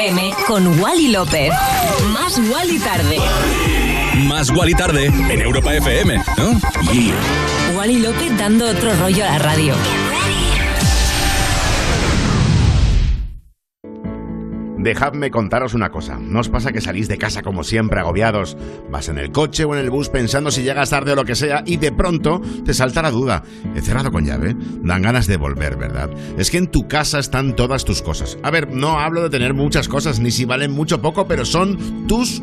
FM. Con Wally López. Más Wally tarde. Más Wally tarde en Europa FM, ¿no? Yeah. Wally López dando otro rollo a la radio. Dejadme contaros una cosa. ¿No os pasa que salís de casa como siempre agobiados? En el coche o en el bus pensando si llegas tarde o lo que sea y de pronto te salta la duda. ¿He cerrado con llave? Dan ganas de volver, ¿verdad? Es que en tu casa están todas tus cosas. A ver, no hablo de tener muchas cosas, ni si valen mucho o poco, pero son tus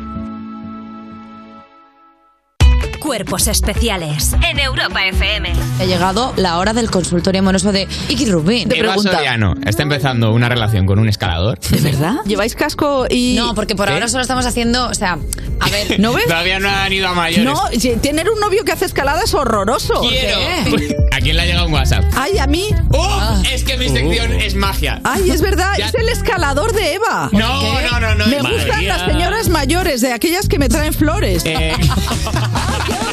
Cuerpos especiales. En Europa FM. Ha llegado la hora del consultorio amoroso de Iki Rubin. Te Eva pregunta. Soriano está empezando una relación con un escalador. ¿De verdad? ¿Lleváis casco y...? No, porque por ¿Qué? ahora solo estamos haciendo, o sea, a ver, (laughs) ¿No ves? Todavía no han ido a mayores. No, tener un novio que hace escalada es horroroso. Quiero. (laughs) ¿A quién le ha llegado un WhatsApp? Ay, a mí. ¡Oh! Es que mi sección es magia. Ay, es verdad, Ya- es el escalador de Eva. No, no, no, no. Me gustan mía. las señoras mayores, de aquellas que me traen flores. Eh, (laughs)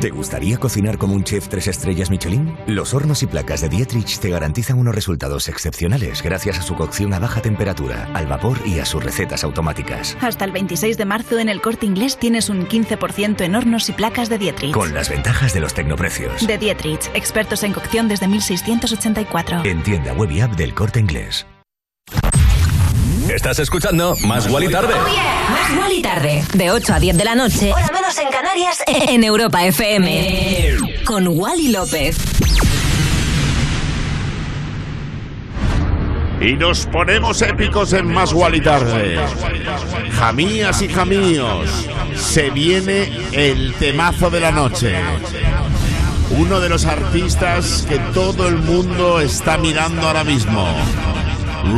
¿Te gustaría cocinar como un chef tres estrellas Michelin? Los hornos y placas de Dietrich te garantizan unos resultados excepcionales gracias a su cocción a baja temperatura, al vapor y a sus recetas automáticas. Hasta el 26 de marzo en el corte inglés tienes un 15% en hornos y placas de Dietrich. Con las ventajas de los tecnoprecios. De Dietrich, expertos en cocción desde 1684. En tienda web y app del corte inglés. Estás escuchando Más Wally tarde. Más Wally tarde. De 8 a 10 de la noche. Hora menos en Canarias. (laughs) En Europa FM. Con Wally López. Y nos ponemos épicos en Más Wally Tarde. Jamías y jamíos, se viene el temazo de la noche. Uno de los artistas que todo el mundo está mirando ahora mismo.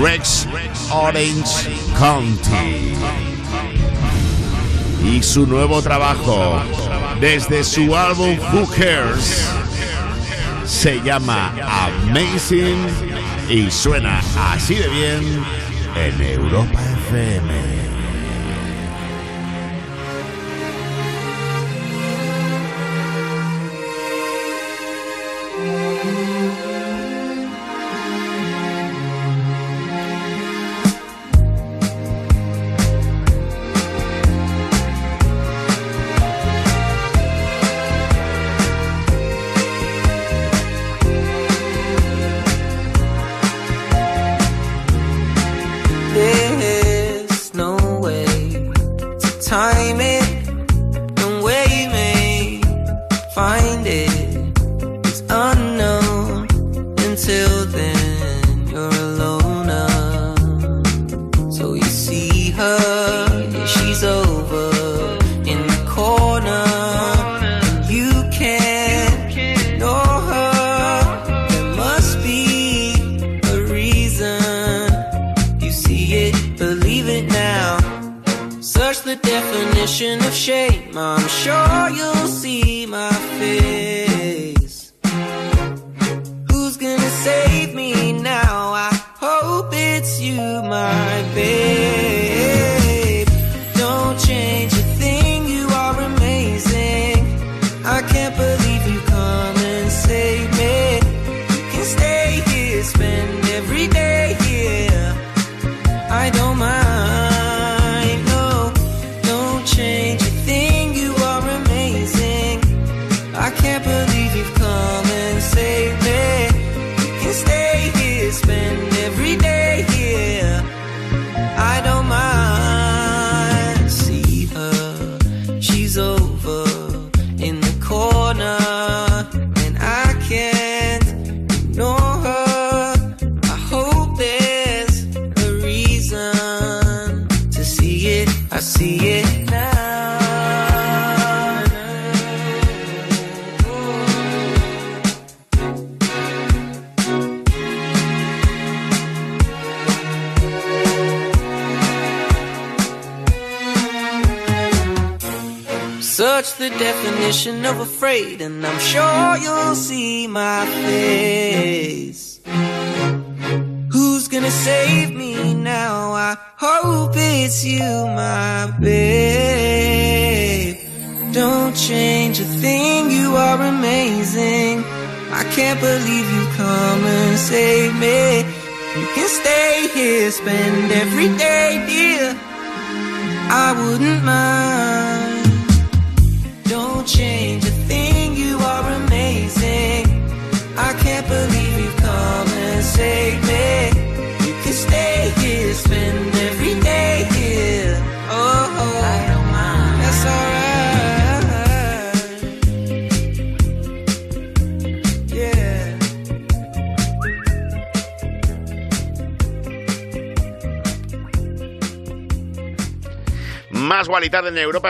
Rex Orange County. Y su nuevo trabajo, desde su álbum Who Cares, se llama Amazing y suena así de bien en Europa FM.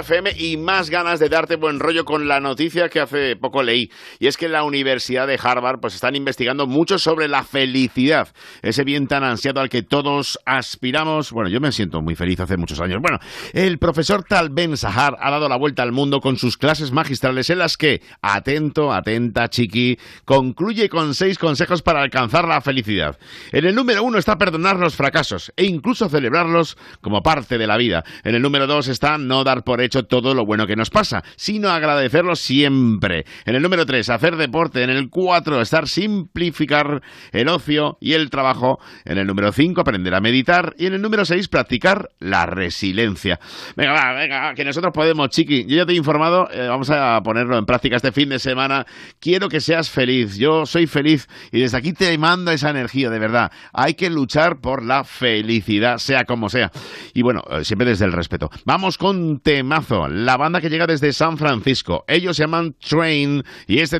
FM y más ganas de darte buen rollo con la noticia que hace poco leí. Y es que en la Universidad de Harvard pues están investigando mucho sobre la felicidad. Ese bien tan ansiado al que todos aspiramos. Bueno, yo me siento muy feliz hace muchos años. Bueno, el profesor Tal Ben Sahar ha dado la vuelta al mundo con sus clases magistrales en las que, atento, atenta, chiqui, concluye con seis consejos para alcanzar la felicidad. En el número uno está perdonar los fracasos e incluso celebrarlos como parte de la vida. En el número dos está no dar por hecho todo lo bueno que nos pasa, sino agradecerlo siempre. En el número tres, hacer deporte. En el cuatro, estar simplificar el ocio y el trabajo. En el número cinco, aprender a meditar. Y en el número seis, practicar la resiliencia. Venga, va, venga, que nosotros podemos, chiqui. Yo ya te he informado, eh, vamos a ponerlo en práctica este fin de semana. Quiero que seas feliz. Yo soy feliz y desde aquí te mando esa energía, de verdad. Hay que luchar por la felicidad, sea como sea. Y bueno, eh, siempre desde el respeto. Vamos con Temazo, la banda que llega desde San Francisco. Ellos se llaman Train y este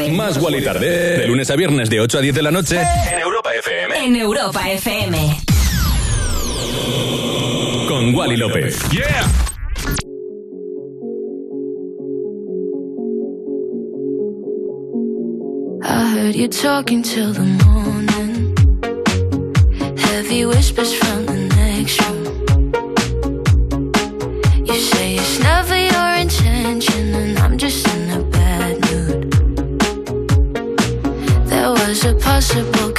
tarde. Más Wally Tarde. De lunes a viernes de 8 a 10 de la noche. En Europa FM. En Europa FM. Con Wally López. ¡Yeah! I heard you talking till the morning. Heavy whispers from the next room. You say it's never 是否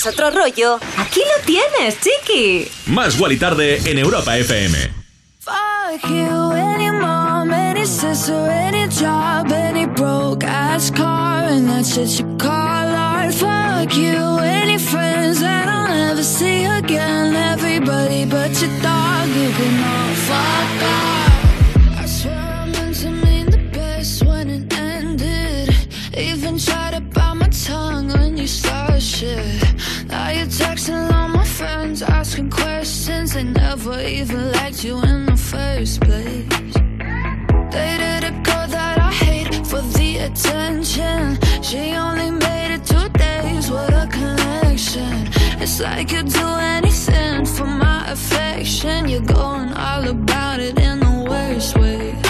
es otro rollo, aquí lo tienes, chiqui. Más Gual y Tarde en Europa FM. Fuck you, any mom, any sister, any job, any broke ass car, and that's shit you call art. Fuck you, any friends that I'll never see again, everybody but your dog, you can all fuck off. I swear I to mean the best when it ended, even tried to bite my tongue. you start shit. Now you're texting all my friends Asking questions. They never even liked you in the first place. Dated a girl that I hate For the attention. She only made it two days with a connection. It's like you'd do anything For my affection. You're going all about it in the worst way.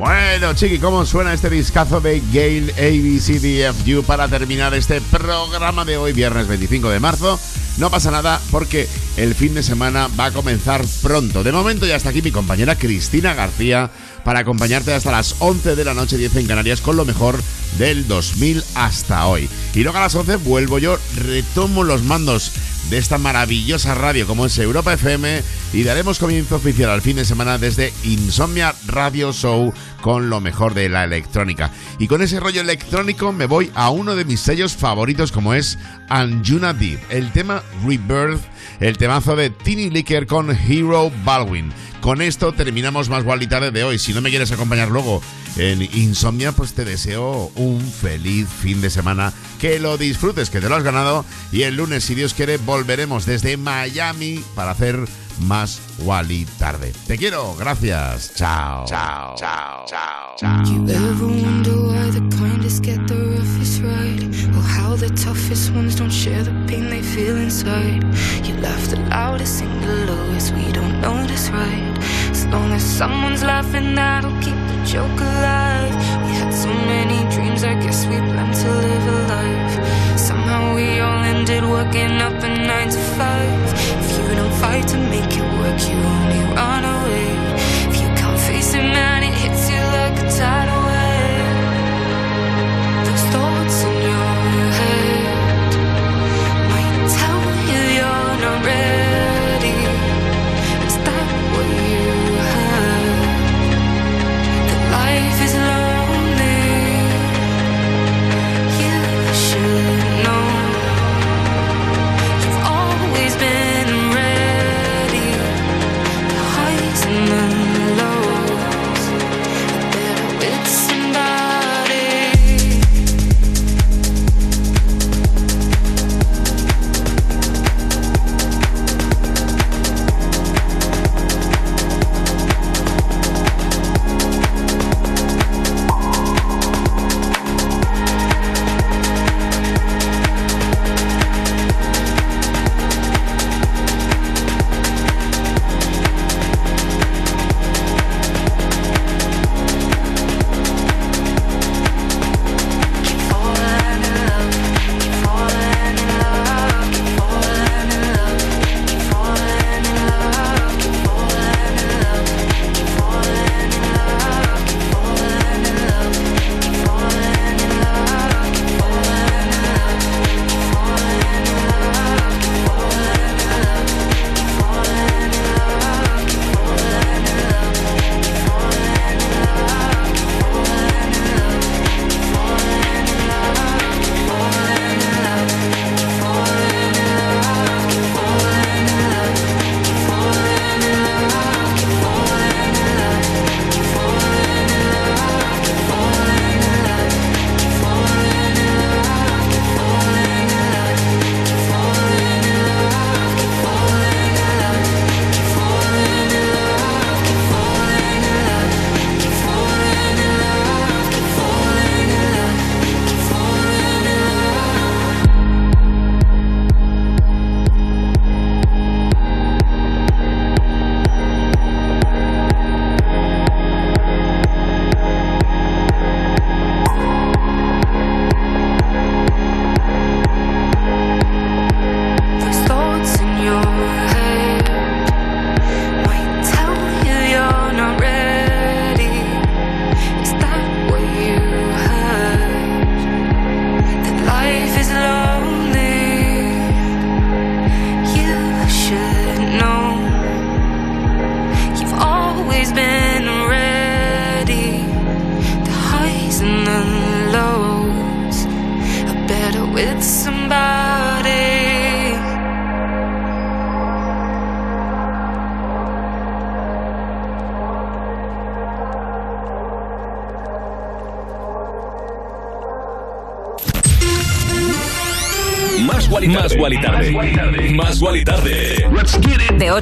Bueno, chiqui, ¿cómo suena este discazo de Gail ABCDFU para terminar este programa de hoy, viernes 25 de marzo? No pasa nada porque el fin de semana va a comenzar pronto. De momento ya está aquí mi compañera Cristina García para acompañarte hasta las 11 de la noche, 10 en Canarias, con lo mejor del 2000 hasta hoy. Y luego a las 11 vuelvo yo, retomo los mandos de esta maravillosa radio como es Europa FM y daremos comienzo oficial al fin de semana desde Insomnia Radio Show con lo mejor de la electrónica. Y con ese rollo electrónico me voy a uno de mis sellos favoritos como es Anjuna Deep, el tema Rebirth, el temazo de Tiny Licker con Hero Baldwin. Con esto terminamos más Wally tarde de hoy. Si no me quieres acompañar luego en Insomnia, pues te deseo un feliz fin de semana. Que lo disfrutes, que te lo has ganado. Y el lunes, si Dios quiere, volveremos desde Miami para hacer más Wally tarde. Te quiero, gracias. Chao. Chao. Chao. Chao. You ever wonder why the kindest get the roughest ride? Or how the toughest ones don't share the pain they feel inside? You laugh the loudest, sing the lowest, we don't notice, right? As long as someone's laughing, that'll keep the joke alive. We had so many dreams, I guess we planned to live a life. Somehow we all ended working up a nine to five. If you don't fight to make it work, you only run away.